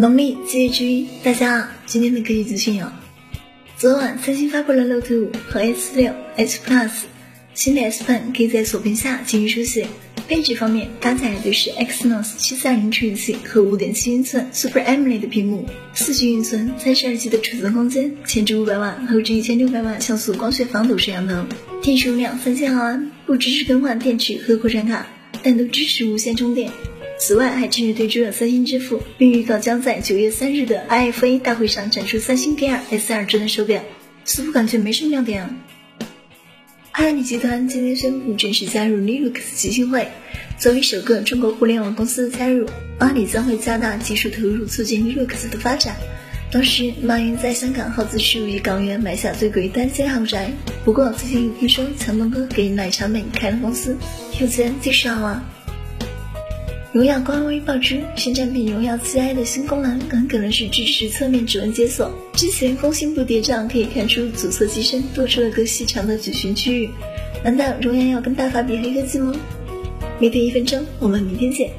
农历七月之一，大家好，今天的科技资讯有：昨晚三星发布了 Note 5和 S6、S Plus，新的 S Pen 可以在锁屏下进行书写。配置方面，搭载的是 Exynos 730处理器和5.7英寸 Super AMOLED 屏幕，4G 运存，32G 的储存空间，前置500瓦，后置1600万像素光学防抖摄像头，电池容量3000毫安，不支持更换电池和扩展卡，但都支持无线充电。此外，还正式推出了三星支付，并预告将在九月三日的 IFA 大会上展出三星 Gear S2 智能手表，似乎感觉没什么亮点啊。阿里集团今天宣布正式加入 Linux 基金会，作为首个中国互联网公司的加入，阿里将会加大技术投入，促进 Linux 的发展。当时，马云在香港耗资十五亿港元买下最贵单间豪宅。不过，最近有听说强东哥给奶茶妹开了公司，有钱就是好啊。荣耀官微爆出新产品荣耀 7i 的新功能，很可能是支持侧面指纹解锁。之前工信部谍照可以看出左侧机身多出了个细长的矩形区域，难道荣耀要跟大法比黑科技吗？每天一分钟，我们明天见。